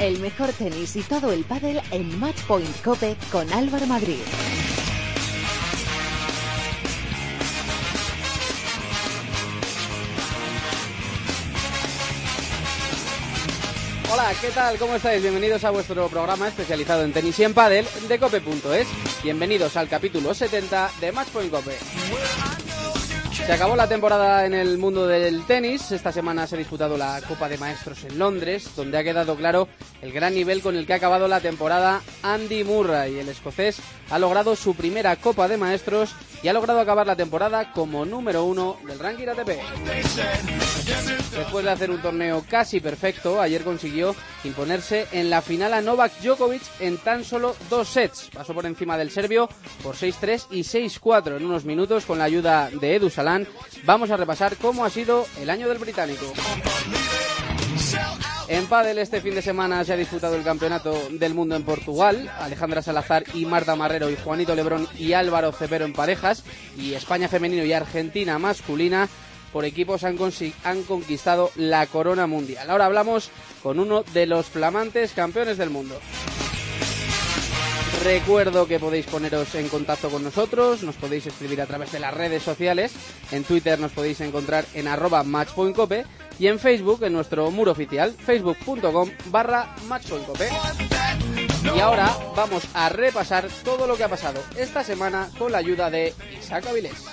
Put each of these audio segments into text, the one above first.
El mejor tenis y todo el pádel en Matchpoint Cope con Álvaro Madrid. Hola, ¿qué tal? ¿Cómo estáis? Bienvenidos a vuestro programa especializado en tenis y en pádel de cope.es. Bienvenidos al capítulo 70 de Matchpoint Cope. Se acabó la temporada en el mundo del tenis. Esta semana se ha disputado la Copa de Maestros en Londres, donde ha quedado claro el gran nivel con el que ha acabado la temporada Andy Murray. El escocés ha logrado su primera Copa de Maestros y ha logrado acabar la temporada como número uno del ranking ATP. Después de hacer un torneo casi perfecto, ayer consiguió imponerse en la final a Novak Djokovic en tan solo dos sets. Pasó por encima del serbio por 6-3 y 6-4 en unos minutos con la ayuda de Edu Salán. Vamos a repasar cómo ha sido el año del británico. En pádel este fin de semana se ha disputado el Campeonato del Mundo en Portugal. Alejandra Salazar y Marta Marrero y Juanito Lebrón y Álvaro Cepero en parejas. Y España femenino y Argentina masculina por equipos han, han conquistado la corona mundial. Ahora hablamos con uno de los flamantes campeones del mundo. Recuerdo que podéis poneros en contacto con nosotros, nos podéis escribir a través de las redes sociales. En Twitter nos podéis encontrar en arroba matchpointcope y en Facebook en nuestro muro oficial, facebook.com barra matchpointcope. Y ahora vamos a repasar todo lo que ha pasado esta semana con la ayuda de Isaac Avilés.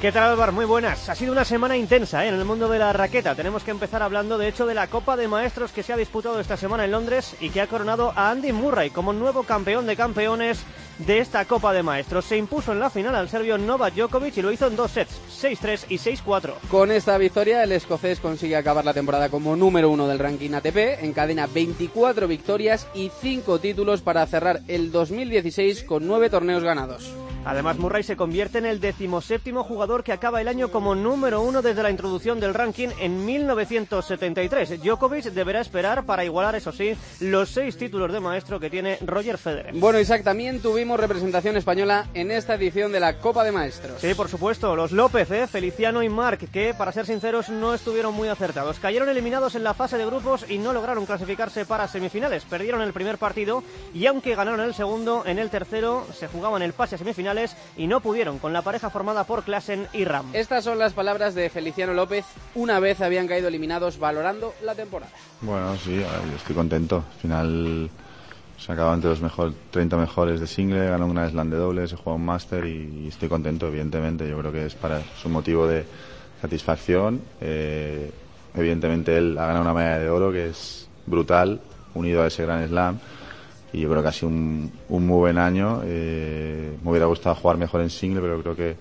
¿Qué tal Álvaro? Muy buenas. Ha sido una semana intensa ¿eh? en el mundo de la raqueta. Tenemos que empezar hablando de hecho de la Copa de Maestros que se ha disputado esta semana en Londres y que ha coronado a Andy Murray como nuevo campeón de campeones de esta Copa de Maestros. Se impuso en la final al serbio Novak Djokovic y lo hizo en dos sets, 6-3 y 6-4. Con esta victoria el escocés consigue acabar la temporada como número uno del ranking ATP, encadena 24 victorias y 5 títulos para cerrar el 2016 con 9 torneos ganados. Además, Murray se convierte en el decimoséptimo jugador que acaba el año como número uno desde la introducción del ranking en 1973. Djokovic deberá esperar para igualar, eso sí, los seis títulos de maestro que tiene Roger Federer. Bueno, Isaac, también tuvimos representación española en esta edición de la Copa de Maestros. Sí, por supuesto, los López, ¿eh? Feliciano y Marc, que para ser sinceros no estuvieron muy acertados. Cayeron eliminados en la fase de grupos y no lograron clasificarse para semifinales. Perdieron el primer partido y aunque ganaron el segundo, en el tercero se jugaban el pase a semifinales y no pudieron con la pareja formada por Klassen y Ram. Estas son las palabras de Feliciano López una vez habían caído eliminados valorando la temporada. Bueno, sí, estoy contento. Al final se acabado entre los mejor, 30 mejores de single, ganó una slam de doble, se juega un máster y, estoy contento, evidentemente. Yo creo que es para su motivo de satisfacción. Eh, evidentemente él ha ganado una medalla de oro que es brutal, unido a ese gran slam y yo creo que ha sido un, un muy buen año. Eh, me hubiera gustado jugar mejor en single, pero creo que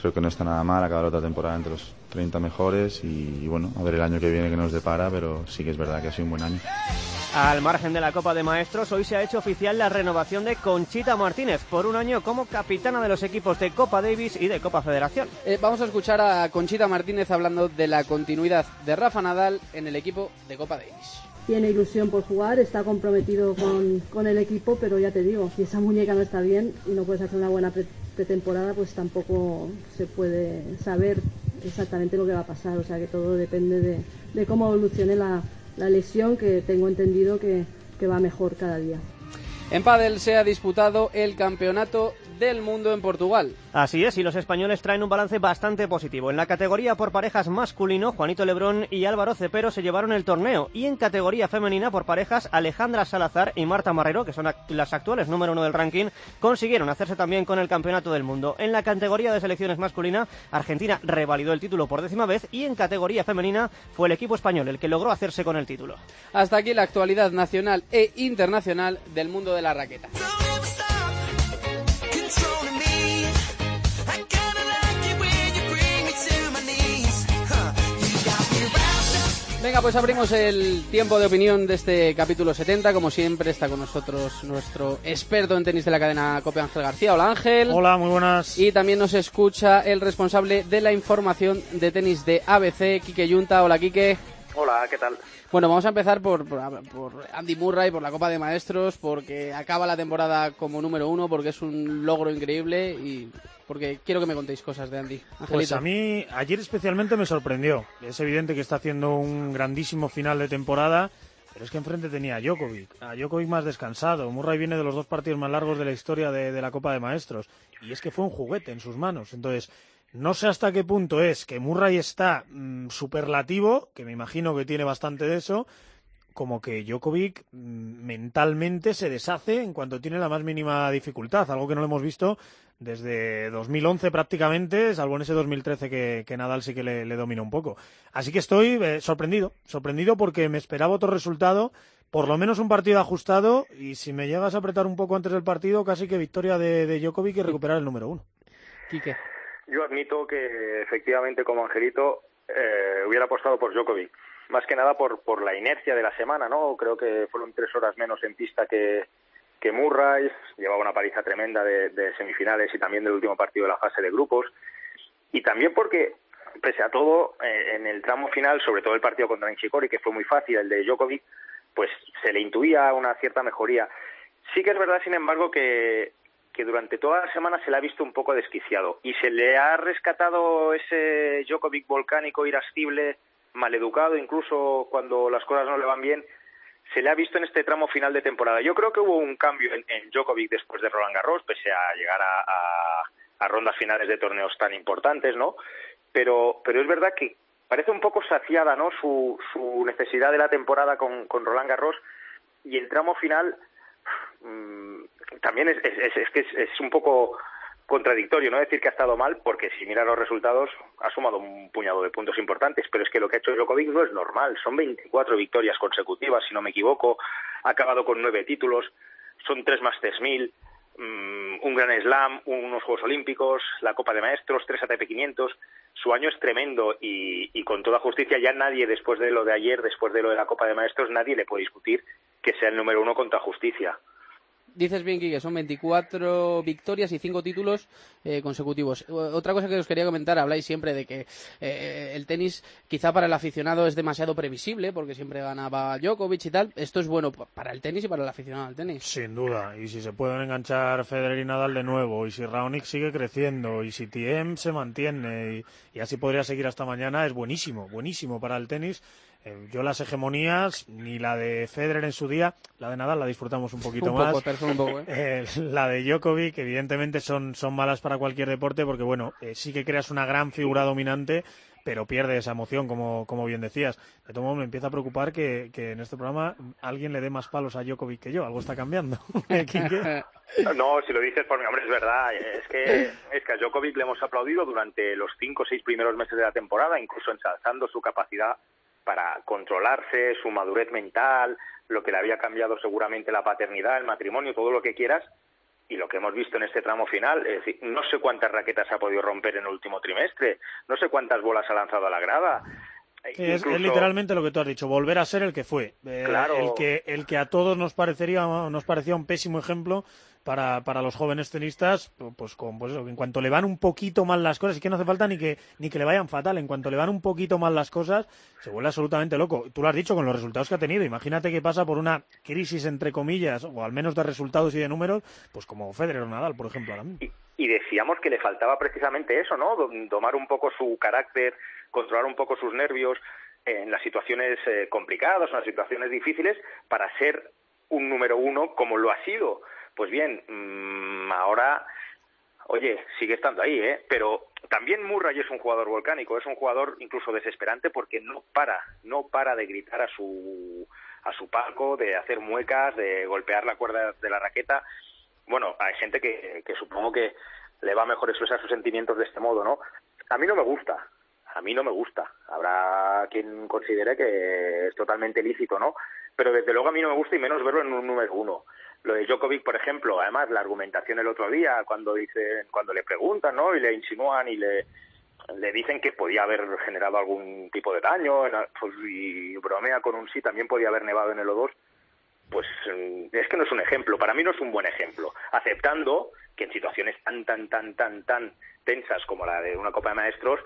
creo que no está nada mal acabar otra temporada entre los 30 mejores y, y, bueno, a ver el año que viene que nos depara, pero sí que es verdad que ha sido un buen año. Al margen de la Copa de Maestros, hoy se ha hecho oficial la renovación de Conchita Martínez por un año como capitana de los equipos de Copa Davis y de Copa Federación. Eh, vamos a escuchar a Conchita Martínez hablando de la continuidad de Rafa Nadal en el equipo de Copa Davis tiene ilusión por jugar, está comprometido con, con, el equipo, pero ya te digo, si esa muñeca no está bien y no puedes hacer una buena pretemporada, pues tampoco se puede saber exactamente lo que va a pasar. O sea que todo depende de, de cómo evolucione la, la, lesión, que tengo entendido que, que va mejor cada día. En pádel se ha disputado el campeonato del mundo en Portugal. Así es, y los españoles traen un balance bastante positivo. En la categoría por parejas masculino, Juanito Lebrón y Álvaro Cepero se llevaron el torneo. Y en categoría femenina por parejas, Alejandra Salazar y Marta Marrero, que son las actuales número uno del ranking, consiguieron hacerse también con el campeonato del mundo. En la categoría de selecciones masculina, Argentina revalidó el título por décima vez y en categoría femenina fue el equipo español el que logró hacerse con el título. Hasta aquí la actualidad nacional e internacional del mundo de la raqueta. Venga, pues abrimos el tiempo de opinión de este capítulo 70. Como siempre, está con nosotros nuestro experto en tenis de la cadena Cope Ángel García. Hola Ángel. Hola, muy buenas. Y también nos escucha el responsable de la información de tenis de ABC, Quique Yunta. Hola Quique. Hola, ¿qué tal? Bueno, vamos a empezar por, por, por, Andy Murray, por la Copa de Maestros, porque acaba la temporada como número uno, porque es un logro increíble y porque quiero que me contéis cosas de Andy. Pues a mí ayer especialmente me sorprendió. Es evidente que está haciendo un grandísimo final de temporada, pero es que enfrente tenía a Djokovic, a Djokovic más descansado. Murray viene de los dos partidos más largos de la historia de, de la Copa de Maestros y es que fue un juguete en sus manos. Entonces, no sé hasta qué punto es que Murray está mm, superlativo, que me imagino que tiene bastante de eso, como que Djokovic mm, mentalmente se deshace en cuanto tiene la más mínima dificultad, algo que no lo hemos visto desde 2011 prácticamente, salvo en ese 2013 que, que Nadal sí que le, le dominó un poco. Así que estoy eh, sorprendido, sorprendido porque me esperaba otro resultado, por lo menos un partido ajustado, y si me llegas a apretar un poco antes del partido, casi que victoria de, de Djokovic y recuperar el número uno. Quique. Yo admito que efectivamente como Angelito eh, hubiera apostado por Djokovic, más que nada por, por la inercia de la semana, ¿no? Creo que fueron tres horas menos en pista que, que Murray, llevaba una paliza tremenda de, semifinales y también del último partido de la fase de grupos, y también porque pese a todo, eh, en el tramo final, sobre todo el partido contra Nishikori, que fue muy fácil, el de Djokovic, pues se le intuía una cierta mejoría. Sí que es verdad, sin embargo, que que durante toda la semana se le ha visto un poco desquiciado y se le ha rescatado ese Djokovic volcánico, irascible, maleducado, incluso cuando las cosas no le van bien, se le ha visto en este tramo final de temporada. Yo creo que hubo un cambio en, Djokovic después de Roland Garros, pese a llegar a, a, rondas finales de torneos tan importantes, ¿no? Pero, pero es verdad que parece un poco saciada, ¿no? Su, su necesidad de la temporada con, Roland Garros y el tramo final mmm, también es, es, que es, un poco contradictorio no decir que ha estado mal, porque si mira los resultados ha sumado un puñado de puntos importantes, pero es que lo que ha hecho Djokovic no es normal. Son 24 victorias consecutivas, si no me equivoco, ha acabado con nueve títulos, son tres Masters 1000, mmm, un Gran Slam, unos Juegos Olímpicos, la Copa de Maestros, tres ATP 500. Su año es tremendo y, y con toda justicia ya nadie, después de lo de ayer, después de lo de la Copa de Maestros, nadie le puede discutir que sea el número uno contra justicia dices bien, que son 24 victorias y 5 títulos eh, consecutivos. Otra cosa que os quería comentar, habláis siempre de que eh, el tenis quizá para el aficionado es demasiado previsible, porque siempre ganaba Djokovic y tal. Esto es bueno para el tenis y para el aficionado al tenis. Sin duda, y si se pueden enganchar Federer y Nadal de nuevo, y si Raonic sigue creciendo, y si Tiem se mantiene, y, y así podría seguir hasta mañana, es buenísimo, buenísimo para el tenis eh, yo las hegemonías, ni la de Federer en su día, la de Nadal la disfrutamos un poquito un más. Poco, un poco, ¿eh? Eh, la de Djokovic, evidentemente son, son malas para cualquier deporte porque, bueno, eh, sí que creas una gran figura dominante, pero pierde esa emoción, como, como bien decías. De todo modo, me empieza a preocupar que, que en este programa alguien le dé más palos a Djokovic que yo. Algo está cambiando. no, si lo dices por mi hombre, es verdad. Es que, es que a Djokovic le hemos aplaudido durante los cinco o seis primeros meses de la temporada, incluso ensalzando su capacidad para controlarse, su madurez mental, lo que le había cambiado seguramente la paternidad, el matrimonio, todo lo que quieras, y lo que hemos visto en este tramo final, es decir, no sé cuántas raquetas ha podido romper en el último trimestre, no sé cuántas bolas ha lanzado a la grada. Es, Incluso... es, literalmente lo que tú has dicho, volver a ser el que fue, eh, claro. el que el que a todos nos parecería nos parecía un pésimo ejemplo para, para los jóvenes tenistas, pues, con, pues eso, en cuanto le van un poquito mal las cosas, y que no hace falta ni que, ni que le vayan fatal, en cuanto le van un poquito mal las cosas, se vuelve absolutamente loco. Tú lo has dicho con los resultados que ha tenido, imagínate que pasa por una crisis entre comillas, o al menos de resultados y de números, pues como Federer o Nadal, por ejemplo, ahora mismo. Y, y decíamos que le faltaba precisamente eso, ¿no? Domar un poco su carácter, controlar un poco sus nervios en las situaciones eh, complicadas, en las situaciones difíciles, para ser un número uno como lo ha sido pues bien, mmm, ahora, oye, sigue estando ahí, ¿eh? Pero también Murray es un jugador volcánico, es un jugador incluso desesperante porque no para, no para de gritar a su a su palco, de hacer muecas, de golpear la cuerda de la raqueta. Bueno, hay gente que, que supongo que le va mejor expresar sus sentimientos de este modo, ¿no? A mí no me gusta, a mí no me gusta. Habrá quien considere que es totalmente lícito, ¿no? Pero desde luego a mí no me gusta y menos verlo en un número uno lo de Djokovic, por ejemplo, además la argumentación el otro día cuando dicen, cuando le preguntan, ¿no? Y le insinúan y le le dicen que podía haber generado algún tipo de daño pues, y bromea con un sí, también podía haber nevado en el O2, pues mm, es que no es un ejemplo, para mí no es un buen ejemplo, aceptando que en situaciones tan, tan, tan, tan, tan tensas como la de una Copa de Maestros,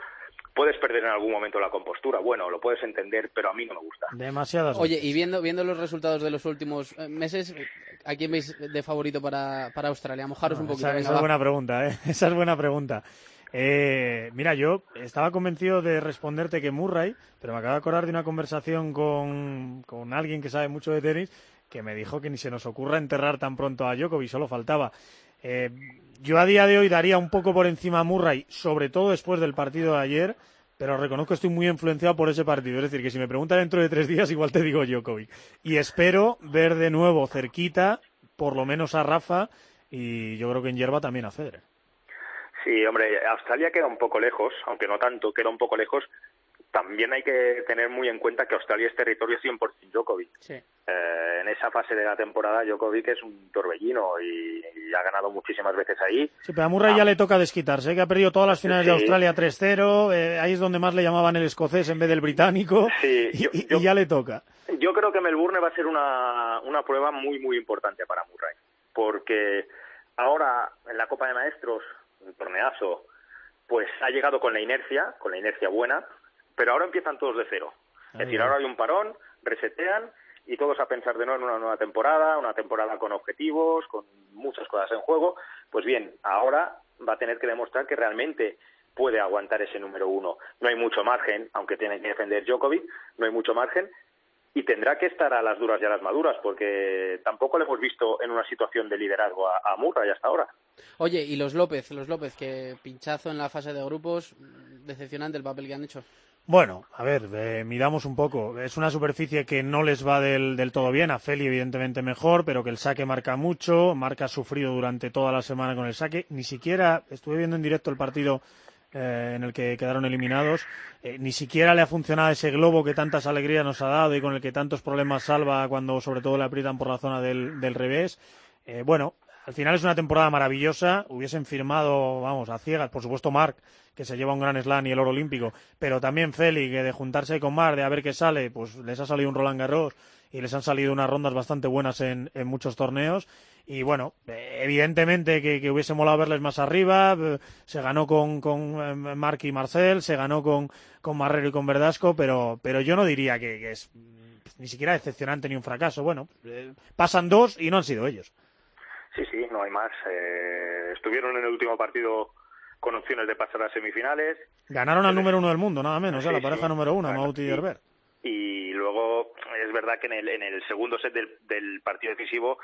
puedes perder en algún momento la compostura. Bueno, lo puedes entender, pero a mí no me gusta. Demasiadas. Oye, y viendo, viendo los resultados de los últimos eh, meses, ¿a quién veis de favorito para, para Australia? Mojaros un poquito. Esa, esa es buena pregunta, ¿eh? Esa es buena pregunta. Eh, mira, yo estaba convencido de responderte que Murray, pero me acabo de acordar de una conversación con, con alguien que sabe mucho de tenis que me dijo que ni se nos ocurra enterrar tan pronto a Djokovic, solo faltaba. Eh, yo a día de hoy daría un poco por encima a Murray, sobre todo después del partido de ayer, pero reconozco que estoy muy influenciado por ese partido. Es decir, que si me preguntan dentro de tres días, igual te digo Djokovic. Y espero ver de nuevo cerquita, por lo menos a Rafa, y yo creo que en hierba también a Federer. Sí, hombre, Australia queda un poco lejos, aunque no tanto, queda un poco lejos, también hay que tener muy en cuenta que Australia es territorio 100% Djokovic. Sí. Eh, en esa fase de la temporada Djokovic es un torbellino y, y ha ganado muchísimas veces ahí. Sí, pero a Murray ya le toca desquitarse, ¿eh? que ha perdido todas las finales Sí. de Australia 3-0, eh, ahí es donde más le llamaban el escocés en vez del británico, Sí, y, yo- y- yo- y ya le toca. Yo creo que Melbourne va a ser una, una prueba muy, muy importante para Murray, porque ahora en la Copa de Maestros, un torneazo, pues ha llegado con la inercia, con la inercia buena, pero ahora empiezan todos de cero. Es decir, ahora hay un parón, resetean y todos a pensar de nuevo en una nueva temporada, una temporada con objetivos, con muchas cosas en juego. Pues bien, ahora va a tener que demostrar que realmente puede aguantar ese número uno. No hay mucho margen, aunque tiene que defender Djokovic, no hay mucho margen, y tendrá que estar a las duras y a las maduras, porque tampoco le hemos visto en una situación de liderazgo a, a Murray hasta ahora. Oye, y los López, los López, que pinchazo en la fase de grupos, decepcionante el papel que han hecho. Bueno, a ver, eh, miramos un poco. Es una superficie que no les va del, del todo bien. A Feli, evidentemente, mejor, pero que el saque marca mucho. Marca ha sufrido durante toda la semana con el saque. Ni siquiera, estuve viendo en directo el partido eh, en el que quedaron eliminados. eh, ni siquiera le ha funcionado ese globo que tantas alegrías nos ha dado y con el que tantos problemas salva cuando, sobre todo, le aprietan por la zona del, del revés. Eh, bueno, al final es una temporada maravillosa. Hubiesen firmado, vamos, a ciegas, por supuesto, Marc, que se lleva un gran slam y el oro olímpico, pero también Feli, que de juntarse con Marc, de a ver qué sale, pues les ha salido un Roland Garros y les han salido unas rondas bastante buenas en, en muchos torneos. Y bueno, evidentemente que, que hubiese molado verles más arriba. Se ganó con, con eh, Marc y Marcel, se ganó con, con Marrero y con Verdasco, pero, pero yo no diría que, que es ni siquiera decepcionante ni un fracaso. Bueno, eh, pasan dos y no han sido ellos. Sí, sí, no hay más. Eh, estuvieron en el último partido con opciones de pasar a semifinales Ganaron al número uno del mundo, nada menos, Sí, a la pareja sí. número uno, Bueno, Mauti y sí. Herbert. y luego es verdad que en el, en el segundo set del, del partido decisivo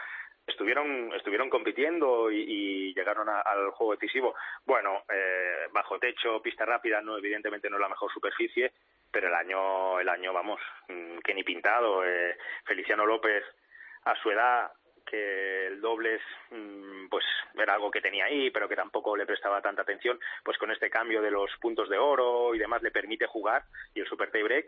estuvieron estuvieron compitiendo y, y llegaron a- al juego decisivo. Bueno, eh, bajo techo, pista rápida, no evidentemente no es la mejor superficie, pero el año el año vamos mm, que ni pintado. Eh, Feliciano López a su edad que el dobles mm, pues era algo que tenía ahí pero que tampoco le prestaba tanta atención pues con este cambio de los puntos de oro y demás le permite jugar y el super tie break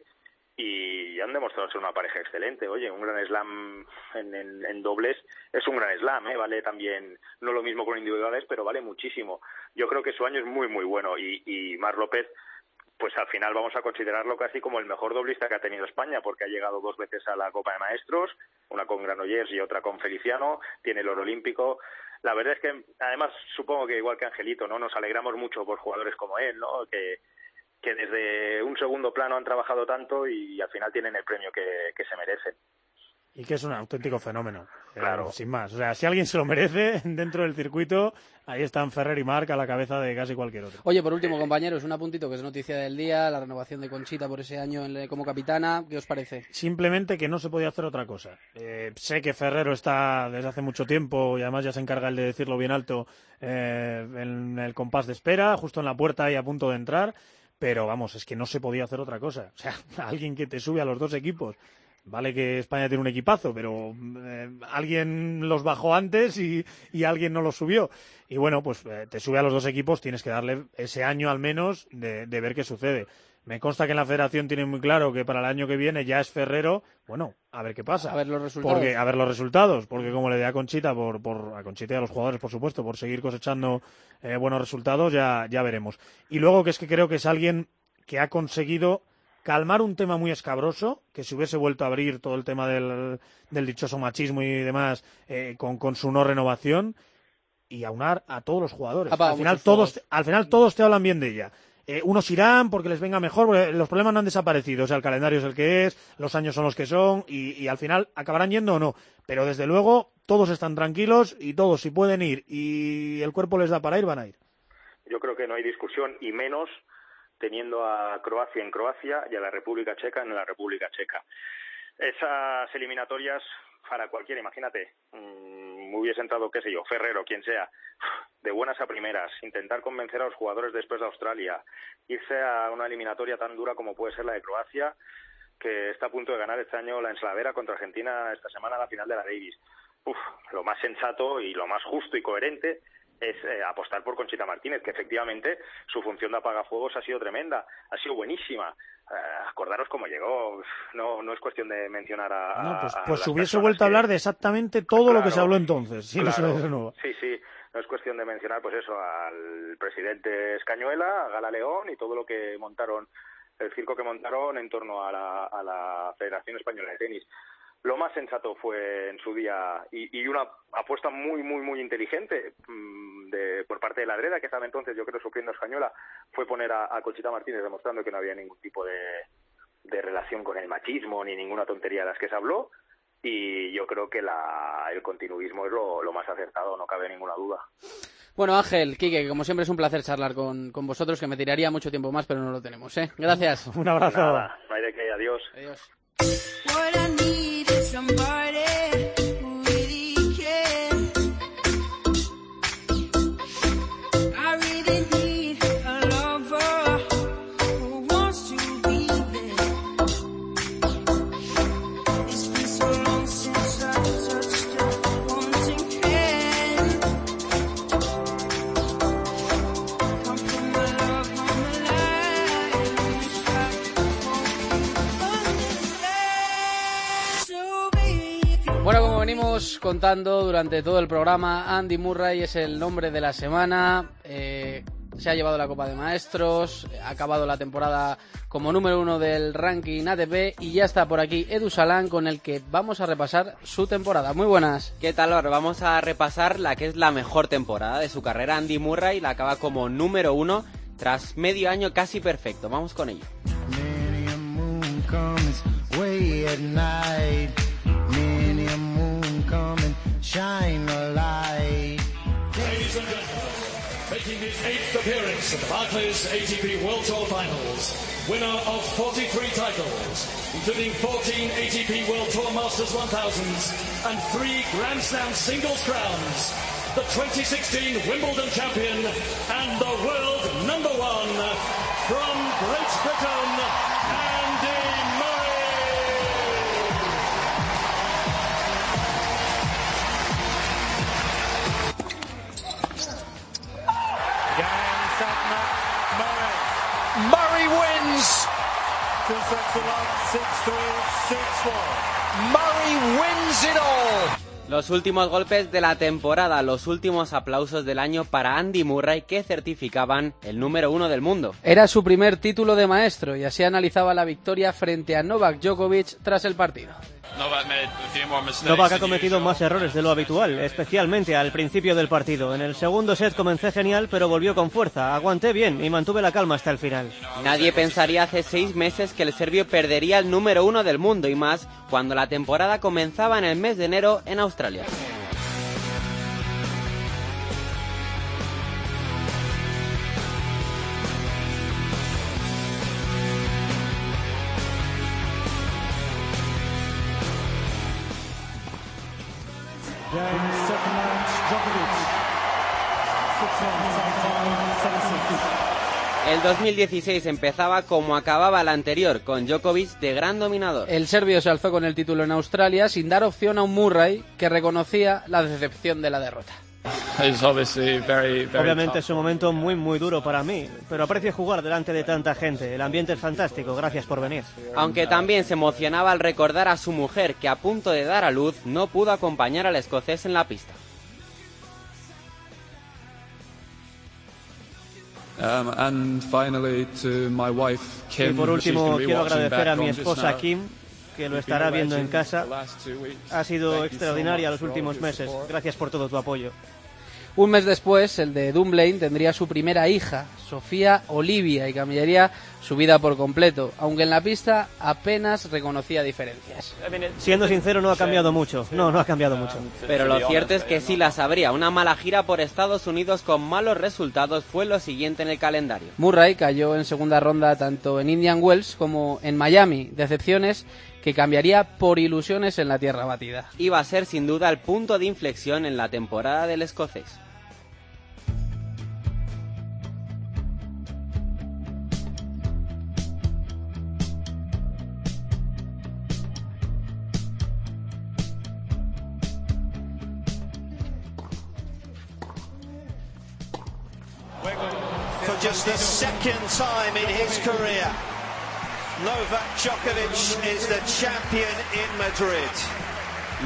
y han demostrado ser una pareja excelente. Oye, un gran slam en, en- en dobles es un gran slam, ¿eh? vale también, no lo mismo con individuales, pero vale muchísimo. Yo creo que su año es muy, muy bueno y, y Mar López, pues al final vamos a considerarlo casi como el mejor doblista que ha tenido España, porque ha llegado dos veces a la Copa de Maestros, una con Granollers y otra con Feliciano, tiene el oro olímpico. La verdad es que, además, supongo que igual que Angelito, ¿no? Nos alegramos mucho por jugadores como él, ¿no? Que, desde un segundo plano han trabajado tanto y al final tienen el premio que se merecen. Y que es un auténtico fenómeno. Eh, Claro. sin más. O sea, si alguien se lo merece dentro del circuito, ahí están Ferrer y Marc a la cabeza de casi cualquier otro. Oye, por último, compañeros, un apuntito que es noticia del día, la renovación de Conchita por ese año en- como capitana. ¿Qué os parece? Simplemente que no se podía hacer otra cosa. Eh, sé que Ferrero está desde hace mucho tiempo y además ya se encarga el de decirlo bien alto eh, en el compás de espera, justo en la puerta y a punto de entrar. Pero vamos, es que no se podía hacer otra cosa. O sea, alguien que te sube a los dos equipos. Vale que España tiene un equipazo, pero eh, alguien los bajó antes y, y alguien no los subió. Y bueno, pues eh, te sube a los dos equipos, tienes que darle ese año al menos de, de ver qué sucede. Me consta que en la federación tienen muy claro que para el año que viene ya es Ferrero. Bueno, a ver qué pasa. A ver los resultados. Porque, a ver los resultados, porque como le dé a Conchita, por, por, a Conchita y a los jugadores, por supuesto, por seguir cosechando eh, buenos resultados, ya, ya veremos. Y luego que es que creo que es alguien que ha conseguido calmar un tema muy escabroso, que si hubiese vuelto a abrir todo el tema del, del dichoso machismo y demás eh, con, con su no renovación y aunar a todos los jugadores. Al final todos, al final todos te hablan bien de ella. eh, unos irán porque les venga mejor, los problemas no han desaparecido, o sea, el calendario es el que es, los años son los que son y, y al final acabarán yendo o no. Pero desde luego todos están tranquilos y todos si pueden ir y el cuerpo les da para ir, van a ir. Yo creo que no hay discusión y menos teniendo a Croacia en Croacia y a la República Checa en la República Checa. Esas eliminatorias para cualquiera, imagínate, mmm, hubiese entrado, qué sé yo, Ferrero, quien sea, de buenas a primeras, intentar convencer a los jugadores después de Australia, irse a una eliminatoria tan dura como puede ser la de Croacia, que está a punto de ganar este año la enslavera contra Argentina esta semana a la final de la Davis. Uf, lo más sensato y lo más justo y coherente es eh, apostar por Conchita Martínez, que efectivamente su función de apagafuegos ha sido tremenda, ha sido buenísima. Eh, acordaros cómo llegó, no, no es cuestión de mencionar a. No, pues, pues hubiese vuelto a hablar de exactamente todo lo que se habló entonces, sí, Sí, sí, no es cuestión de mencionar, pues eso, al presidente Escañuela, a Gala León y todo lo que montaron, el circo que montaron en torno a la, a la Federación Española de Tenis lo más sensato fue en su día y, una apuesta muy, muy, muy inteligente mm, de, por parte de la Dreda, que estaba entonces, yo creo, sufriendo española, fue poner a, a Conchita Martínez demostrando que no había ningún tipo de, de relación con el machismo ni ninguna tontería de las que se habló. Y yo creo que la, el continuismo es lo, lo más acertado, no cabe ninguna duda. Bueno, Ángel, Quique, como siempre es un placer charlar con, con, vosotros, que me tiraría mucho tiempo más, pero no lo tenemos, ¿eh? Gracias. Un abrazo. Nada, no hay de qué, adiós. Adiós. somebody contando durante todo el programa, Andy Murray es el nombre de la semana. Eh, se ha llevado la Copa de Maestros, ha acabado la temporada como número uno del ranking ATP y ya está por aquí Edu Salán con el que vamos a repasar su temporada. Muy buenas. ¿Qué tal, ahora Vamos a repasar la que es la mejor temporada de su carrera. Andy Murray la acaba como número uno tras medio año casi perfecto. Vamos con ello. Shine a light. Ladies and gentlemen, making his eighth appearance at the Barclays ATP World Tour Finals, winner of 43 titles, including 14 ATP World Tour Masters 1000s and three Grand Slam singles crowns, the 2016 Wimbledon champion and the world number one from Great Britain, Murray Los últimos golpes de la temporada, los últimos aplausos del año para Andy Murray que certificaban el número uno del mundo. Era su primer título de maestro y así analizaba la victoria frente a Novak Djokovic tras el partido. Novak ha cometido más errores de lo habitual, especialmente al principio del partido. En el segundo set comencé genial, pero volvió con fuerza. Aguanté bien y mantuve la calma hasta el final. Nadie pensaría hace seis meses que el serbio perdería el número uno del mundo y más cuando la temporada comenzaba en el mes de enero en Australia. El 2016 empezaba como acababa el anterior, con Djokovic de gran dominador. El serbio se alzó con el título en Australia sin dar opción a un Murray que reconocía la decepción de la derrota. Obviamente es un momento muy muy duro para mí, pero aprecio jugar delante de tanta gente. El ambiente es fantástico, gracias por venir. Aunque también se emocionaba al recordar a su mujer que a punto de dar a luz no pudo acompañar al escocés en la pista. Um, y por último quiero agradecer a mi esposa Kim que lo estará viendo en casa. Ha sido extraordinaria los últimos meses. Gracias por todo tu apoyo. Un mes después, el de Dunblane tendría su primera hija, Sofía Olivia, y cambiaría su vida por completo, aunque en la pista apenas reconocía diferencias. Siendo sincero, no ha cambiado mucho. No, no ha cambiado mucho. Pero lo cierto es que sí las habría. Una mala gira por Estados Unidos con malos resultados fue lo siguiente en el calendario. Murray cayó en segunda ronda tanto en Indian Wells como en Miami, decepciones que cambiaría por ilusiones en la tierra batida. Iba a ser sin duda el punto de inflexión en la temporada del escocés. Second time in his career, Novak Djokovic is the champion in Madrid.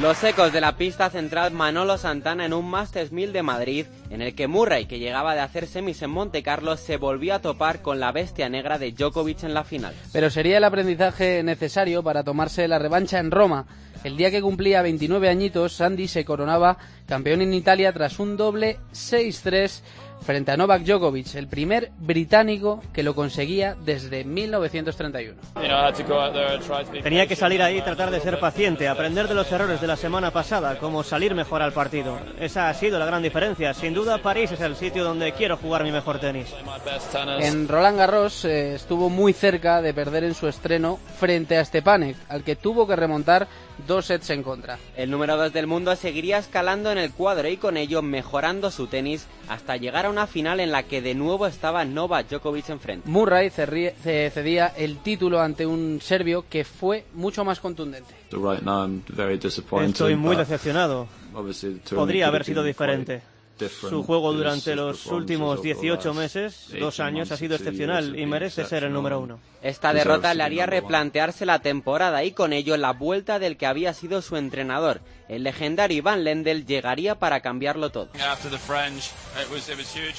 Los ecos de la pista central Manolo Santana en un Masters 1000 de Madrid, en el que Murray, que llegaba de hacer semis en Monte Carlo, se volvió a topar con la bestia negra de Djokovic en la final. Pero sería el aprendizaje necesario para tomarse la revancha en Roma. El día que cumplía 29 añitos, Sandy se coronaba campeón en Italia tras un doble 6-3 frente a Novak Djokovic, el primer británico que lo conseguía desde 1931. Tenía que salir ahí y tratar de ser paciente, aprender de los errores de la semana pasada, como salir mejor al partido. Esa ha sido la gran diferencia. Sin duda, París es el sitio donde quiero jugar mi mejor tenis. En Roland Garros eh, estuvo muy cerca de perder en su estreno frente a Stepanek, al que tuvo que remontar dos sets en contra. El número 2 del mundo seguiría escalando en el cuadro y con ello mejorando su tenis hasta llegar a una final en la que de nuevo estaba Novak Djokovic enfrente. Murray cedía el título ante un serbio que fue mucho más contundente. Estoy muy decepcionado. Podría haber sido diferente. Su juego durante los últimos 18 meses, dos años, ha sido excepcional y merece ser el número uno. Esta derrota le haría replantearse la temporada y con ello la vuelta del que había sido su entrenador. El legendario Ivan Lendl llegaría para cambiarlo todo.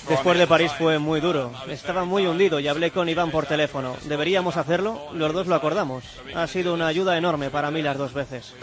Después de París fue muy duro. Estaba muy hundido y hablé con Iván por teléfono. ¿Deberíamos hacerlo? Los dos lo acordamos. Ha sido una ayuda enorme para mí las dos veces.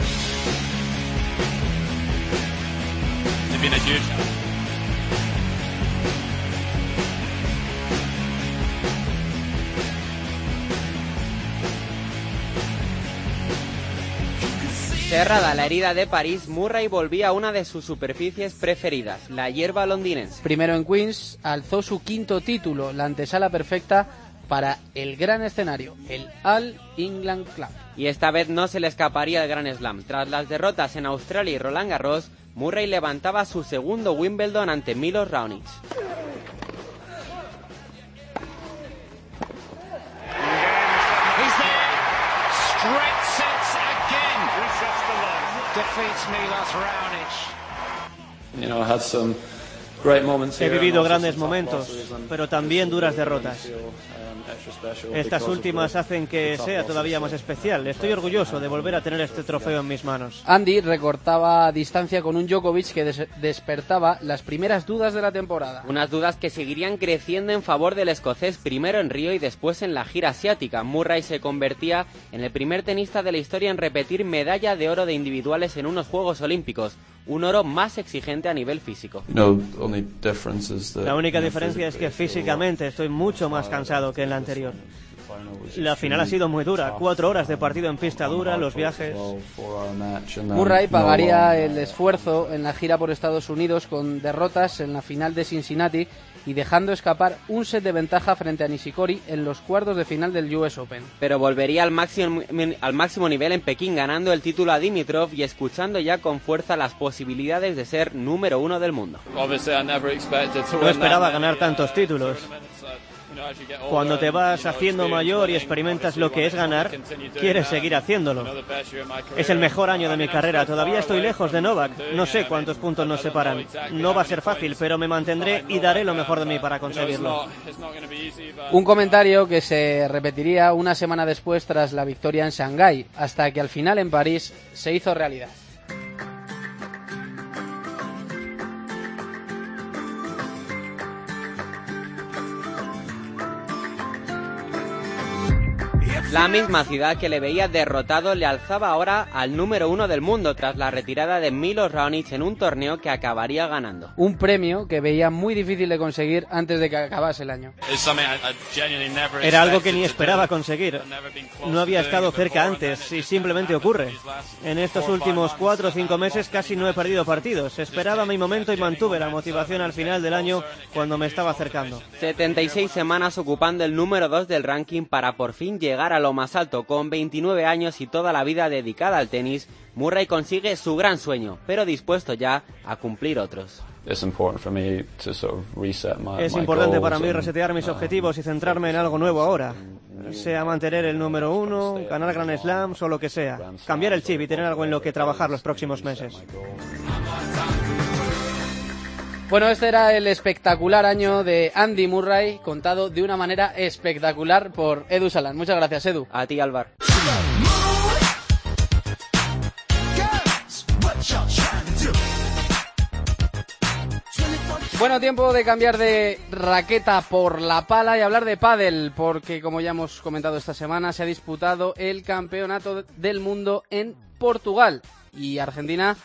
Cerrada la herida de París, Murray volvía a una de sus superficies preferidas, la hierba londinense. Primero en Queens, alzó su quinto título, la antesala perfecta para el gran escenario, el All England Club. Y esta vez no se le escaparía el Gran Slam. Tras las derrotas en Australia y Roland Garros, Murray levantaba su segundo Wimbledon ante Milos Raonic. He vivido grandes momentos, pero también duras derrotas. Estas últimas hacen que sea todavía más especial. Estoy orgulloso de volver a tener este trofeo en mis manos. Andy recortaba distancia con un Djokovic que des- despertaba las primeras dudas de la temporada. Unas dudas que seguirían creciendo en favor del escocés primero en Río y después en la gira asiática. Murray se convertía en el primer tenista de la historia en repetir medalla de oro de individuales en unos Juegos Olímpicos, un oro más exigente a nivel físico. La única diferencia es que físicamente estoy mucho más cansado que en la anterior. La final ha sido muy dura, cuatro horas de partido en pista dura, los viajes. Murray pagaría el esfuerzo en la gira por Estados Unidos con derrotas en la final de Cincinnati y dejando escapar un set de ventaja frente a Nishikori en los cuartos de final del US Open. Pero volvería al máximo, al máximo nivel en Pekín ganando el título a Dimitrov y escuchando ya con fuerza las posibilidades de ser número uno del mundo. No esperaba ganar tantos títulos. Cuando te vas haciendo mayor y experimentas lo que es ganar, quieres seguir haciéndolo. Es el mejor año de mi carrera. Todavía estoy lejos de Novak. No sé cuántos puntos nos separan. No va a ser fácil, pero me mantendré y daré lo mejor de mí para conseguirlo. Un comentario que se repetiría una semana después tras la victoria en Shanghái, hasta que al final en París se hizo realidad. La misma ciudad que le veía derrotado le alzaba ahora al número uno del mundo tras la retirada de Milos Raonic en un torneo que acabaría ganando. Un premio que veía muy difícil de conseguir antes de que acabase el año. Era algo que ni esperaba conseguir. No había estado cerca antes y simplemente ocurre. En estos últimos cuatro o cinco meses casi no he perdido partidos. Esperaba mi momento y mantuve la motivación al final del año cuando me estaba acercando. 76 semanas ocupando el número 2 del ranking para por fin llegar a lo más alto. Con 29 años y toda la vida dedicada al tenis, Murray consigue su gran sueño, pero dispuesto ya a cumplir otros. Es importante para mí resetear mis objetivos y centrarme en algo nuevo ahora. Sea mantener el número uno, ganar Grand Slams o lo que sea. Cambiar el chip y tener algo en lo que trabajar los próximos meses. Bueno, este era el espectacular año de Andy Murray, contado de una manera espectacular por Edu Salan. Muchas gracias, Edu. A ti, Álvaro. Bueno, tiempo de cambiar de raqueta por la pala y hablar de pádel, porque como ya hemos comentado esta semana, se ha disputado el campeonato del mundo en Portugal y Argentina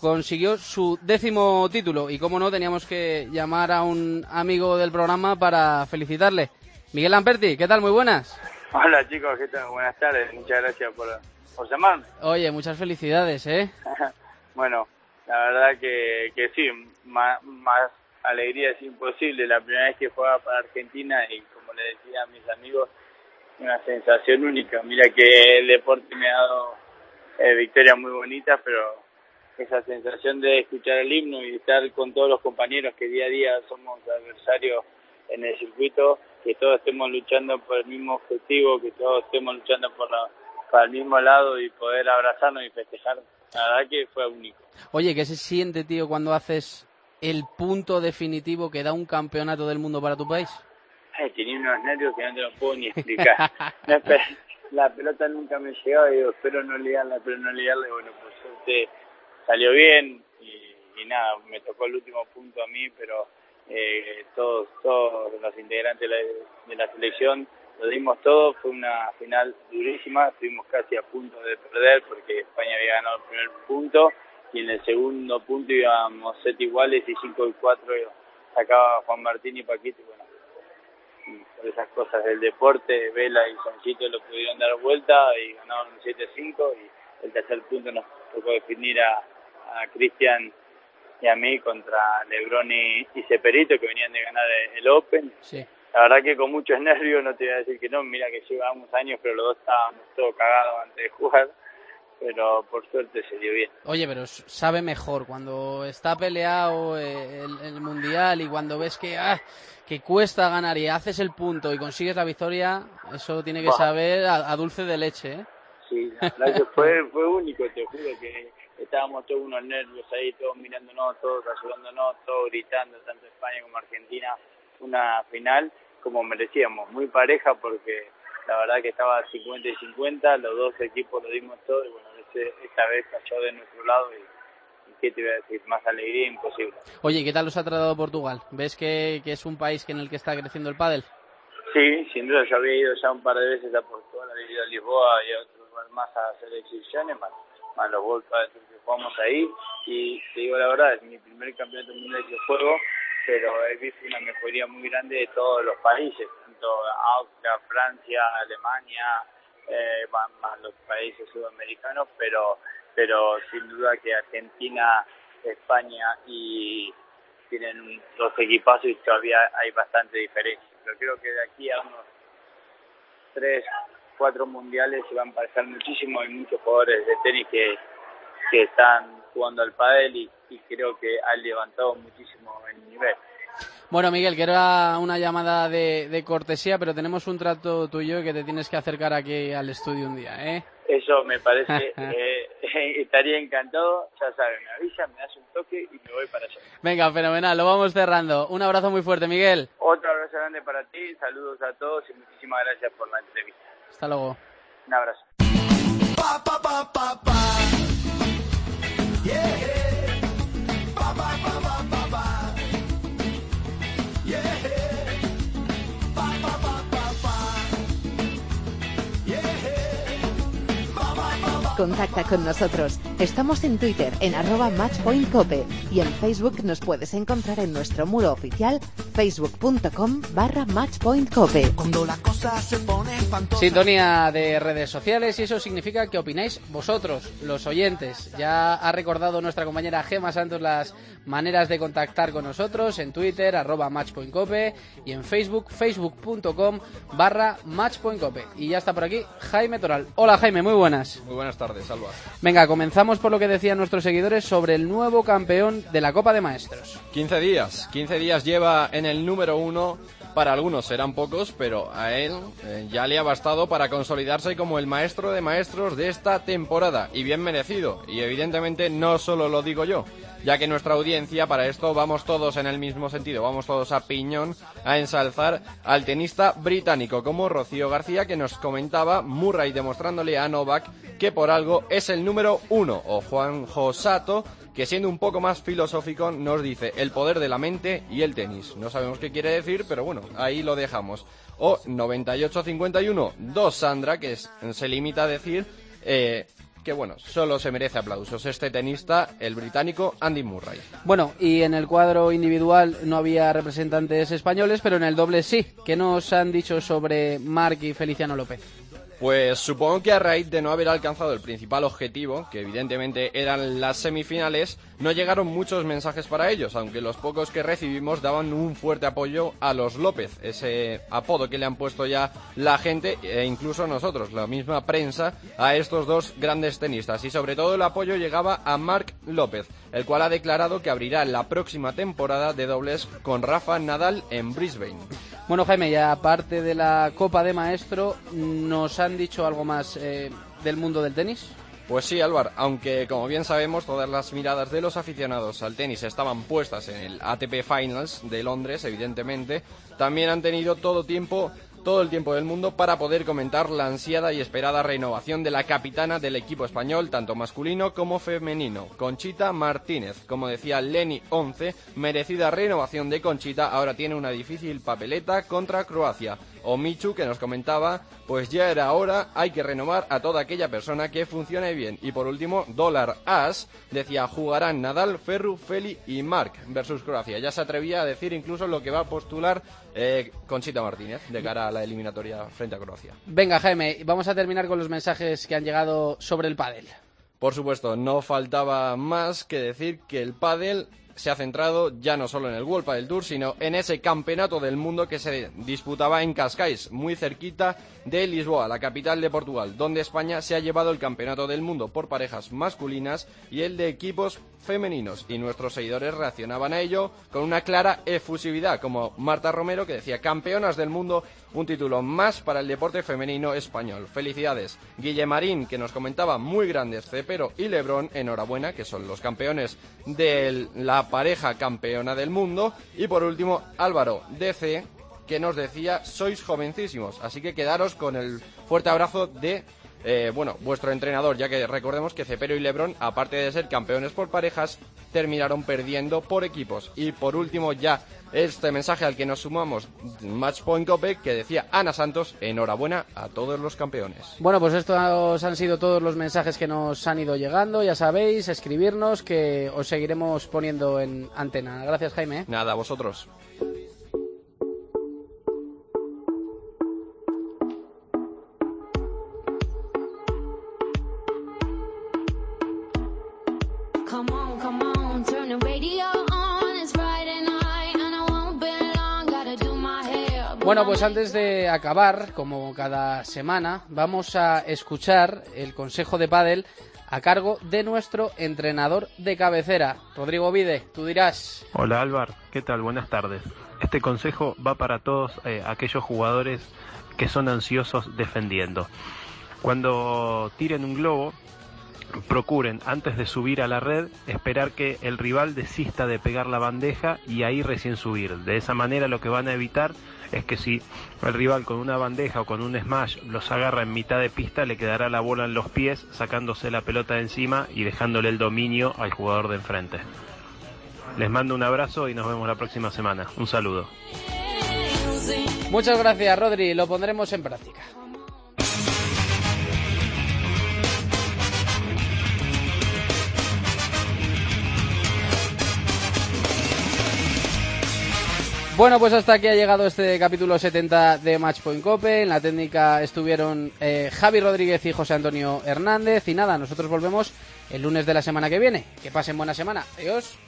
consiguió su décimo título y como no teníamos que llamar a un amigo del programa para felicitarle. Miguel Lamperti, ¿qué tal? Muy buenas. Hola chicos, ¿qué tal? Buenas tardes, muchas gracias por, por llamarme. Oye, muchas felicidades, ¿eh? bueno, la verdad que, que sí, más, más alegría es imposible. La primera vez que jugaba para Argentina y como le decía a mis amigos, una sensación única. Mira que el deporte me ha dado eh, victorias muy bonitas, pero esa sensación de escuchar el himno y estar con todos los compañeros que día a día somos adversarios en el circuito, que todos estemos luchando por el mismo objetivo, que todos estemos luchando por la, para el mismo lado y poder abrazarnos y festejar, la verdad que fue único. Oye, ¿qué se siente, tío, cuando haces el punto definitivo que da un campeonato del mundo para tu país? Ay, tenía unos nervios que no te los puedo ni explicar. la pelota nunca me llegaba y digo, espero no liarla, pero no liarla. Y bueno, por suerte salió bien y, nada, me tocó el último punto a mí, pero eh, todos, todos los integrantes de la, selección lo dimos todo. Fue una final durísima, estuvimos casi a punto de perder porque España había ganado el primer punto y en el segundo punto íbamos set iguales y 5 y 4 sacaba Juan Martín y Paquito. Bueno, por esas cosas del deporte, Vela y Soncito lo pudieron dar vuelta y ganaron 7-5 y el tercer punto nos tocó definir a, a Cristian y a mí contra Lebron y, y Ceperito que venían de ganar el Open. Sí. La verdad que con muchos nervios, no te voy a decir que no, mira que llevábamos años, pero los dos estábamos todos cagados antes de jugar pero por suerte se dio bien. Oye, pero sabe mejor cuando está peleado eh, el, el mundial y cuando ves que ah, que cuesta ganar y haces el punto y consigues la victoria, eso tiene que saber a, a dulce de leche, ¿eh? Sí, la verdad que fue, fue único, te juro que estábamos todos unos nervios ahí, todos mirándonos, todos ayudándonos, todos gritando, tanto España como Argentina, una final como merecíamos, muy pareja porque la verdad que estaba 50 y 50, los dos equipos lo dimos todo y bueno, ese, esta vez cayó de nuestro lado y, y qué te voy a decir, más alegría imposible. Oye, ¿qué tal os ha tratado Portugal? ¿Ves que, que es un país que en el que está creciendo el pádel? Sí, sin duda, yo había ido ya un par de veces a Portugal, había ido a Lisboa y a otro más a hacer exhibiciones, más, más los Tour que jugamos ahí y te digo la verdad, es mi primer campeonato mundial que juego, pero he visto una mejoría muy grande de todos los países, tanto Austria, Francia, Alemania, eh, más, más los países sudamericanos, pero pero sin duda que Argentina, España y tienen dos equipazos y todavía hay bastante diferencia. Pero creo que de aquí a unos tres, cuatro mundiales se van a parecer muchísimo. Hay muchos jugadores de tenis que, que están jugando al pádel y, y creo que han levantado muchísimo el nivel. Bueno, Miguel, que era una llamada de, de cortesía, pero tenemos un trato tuyo que te tienes que acercar aquí al estudio un día, ¿eh? Eso me parece, eh, estaría encantado, ya saben, me avisa, me das un toque y me voy para allá. Venga, fenomenal, lo vamos cerrando. Un abrazo muy fuerte, Miguel. Otro abrazo grande para ti, saludos a todos y muchísimas gracias por la entrevista. Hasta luego. Un abrazo. Contacta con nosotros. Estamos en Twitter en arroba matchpointcope y en Facebook nos puedes encontrar en nuestro muro oficial facebook.com barra matchpointcope. Cuando la cosa se pone espantosa. Sintonía de redes sociales y eso significa que opináis vosotros, los oyentes. Ya ha recordado nuestra compañera Gema Santos las maneras de contactar con nosotros en Twitter, arroba matchpointcope y en Facebook, facebook.com barra matchpointcope. Y ya está por aquí Jaime Toral. Hola Jaime, muy buenas. Muy buenas tardes, Alba. Venga, comenzamos por lo que decían nuestros seguidores sobre el nuevo campeón de la Copa de Maestros. 15 días, 15 días lleva en el número uno. Para algunos serán pocos, pero a él eh, ya le ha bastado para consolidarse como el maestro de maestros de esta temporada. Y bien merecido. Y evidentemente no solo lo digo yo ya que nuestra audiencia para esto vamos todos en el mismo sentido, vamos todos a piñón a ensalzar al tenista británico como Rocío García que nos comentaba Murray demostrándole a Novak que por algo es el número uno o Juan Josato que siendo un poco más filosófico nos dice el poder de la mente y el tenis. No sabemos qué quiere decir, pero bueno, ahí lo dejamos. O 98-51, dos Sandra, que se limita a decir eh, que bueno, solo se merece aplausos este tenista, el británico Andy Murray. Bueno, y en el cuadro individual no había representantes españoles, pero en el doble sí. ¿Qué nos han dicho sobre Marc y Feliciano López? Pues supongo que a raíz de no haber alcanzado el principal objetivo, que evidentemente eran las semifinales, no llegaron muchos mensajes para ellos, aunque los pocos que recibimos daban un fuerte apoyo a los López, ese apodo que le han puesto ya la gente e incluso nosotros, la misma prensa, a estos dos grandes tenistas. Y sobre todo el apoyo llegaba a Marc López, el cual ha declarado que abrirá la próxima temporada de dobles con Rafa Nadal en Brisbane. Bueno, Jaime, y aparte de la Copa de Maestro, ¿nos han dicho algo más eh, del mundo del tenis? Pues sí, Álvaro, aunque como bien sabemos, todas las miradas de los aficionados al tenis estaban puestas en el ATP Finals de Londres, evidentemente, también han tenido todo todo el tiempo del mundo para poder comentar la ansiada y esperada renovación de la capitana del equipo español, tanto masculino como femenino, Conchita Martínez. Como decía Lenny 11, merecida renovación de Conchita, ahora tiene una difícil papeleta contra Croacia. O Michu, que nos comentaba, pues ya era hora, hay que renovar a toda aquella persona que funcione bien. Y por último, Dólar As, decía, jugarán Nadal, Ferru, Feli y Marc versus Croacia. Ya se atrevía a decir incluso lo que va a postular eh, Conchita Martínez de cara a la eliminatoria frente a Croacia. Venga, Jaime, vamos a terminar con los mensajes que han llegado sobre el pádel. Por supuesto, no faltaba más que decir que el pádel se ha centrado ya no solo en el World Padel Tour, sino en ese campeonato del mundo que se disputaba en Cascais, muy cerquita de Lisboa, la capital de Portugal, donde España se ha llevado el campeonato del mundo por parejas masculinas y el de equipos femeninos. Y nuestros seguidores reaccionaban a ello con una clara efusividad, como Marta Romero, que decía campeonas del mundo, un título más para el deporte femenino español. Felicidades. Guillemarín, que nos comentaba muy grandes, Cepero y Lebrón, enhorabuena, que son los campeones de la pareja campeona del mundo. Y por último, Álvaro DC, que nos decía, sois jovencísimos, así que quedaros con el fuerte abrazo de eh, bueno, vuestro entrenador, ya que recordemos que Cepero y Lebron, aparte de ser campeones por parejas, terminaron perdiendo por equipos. Y por último, ya este mensaje al que nos sumamos, Matchpoint Cope, que decía Ana Santos, enhorabuena a todos los campeones. Bueno, pues estos han sido todos los mensajes que nos han ido llegando. Ya sabéis, escribirnos que os seguiremos poniendo en antena. Gracias, Jaime. Nada, vosotros. Bueno, pues antes de acabar, como cada semana, vamos a escuchar el consejo de pádel a cargo de nuestro entrenador de cabecera, Rodrigo Vide. Tú dirás. Hola Álvar, ¿qué tal? Buenas tardes. Este consejo va para todos eh, aquellos jugadores que son ansiosos defendiendo. Cuando tiren un globo, procuren antes de subir a la red esperar que el rival desista de pegar la bandeja y ahí recién subir. De esa manera lo que van a evitar es que si el rival con una bandeja o con un smash los agarra en mitad de pista le quedará la bola en los pies sacándose la pelota de encima y dejándole el dominio al jugador de enfrente. Les mando un abrazo y nos vemos la próxima semana. Un saludo. Muchas gracias, Rodri. Lo pondremos en práctica. Bueno, pues hasta aquí ha llegado este capítulo 70 de Matchpoint Cope. En la técnica estuvieron eh, Javi Rodríguez y José Antonio Hernández. Y nada, nosotros volvemos el lunes de la semana que viene. Que pasen buena semana. Adiós.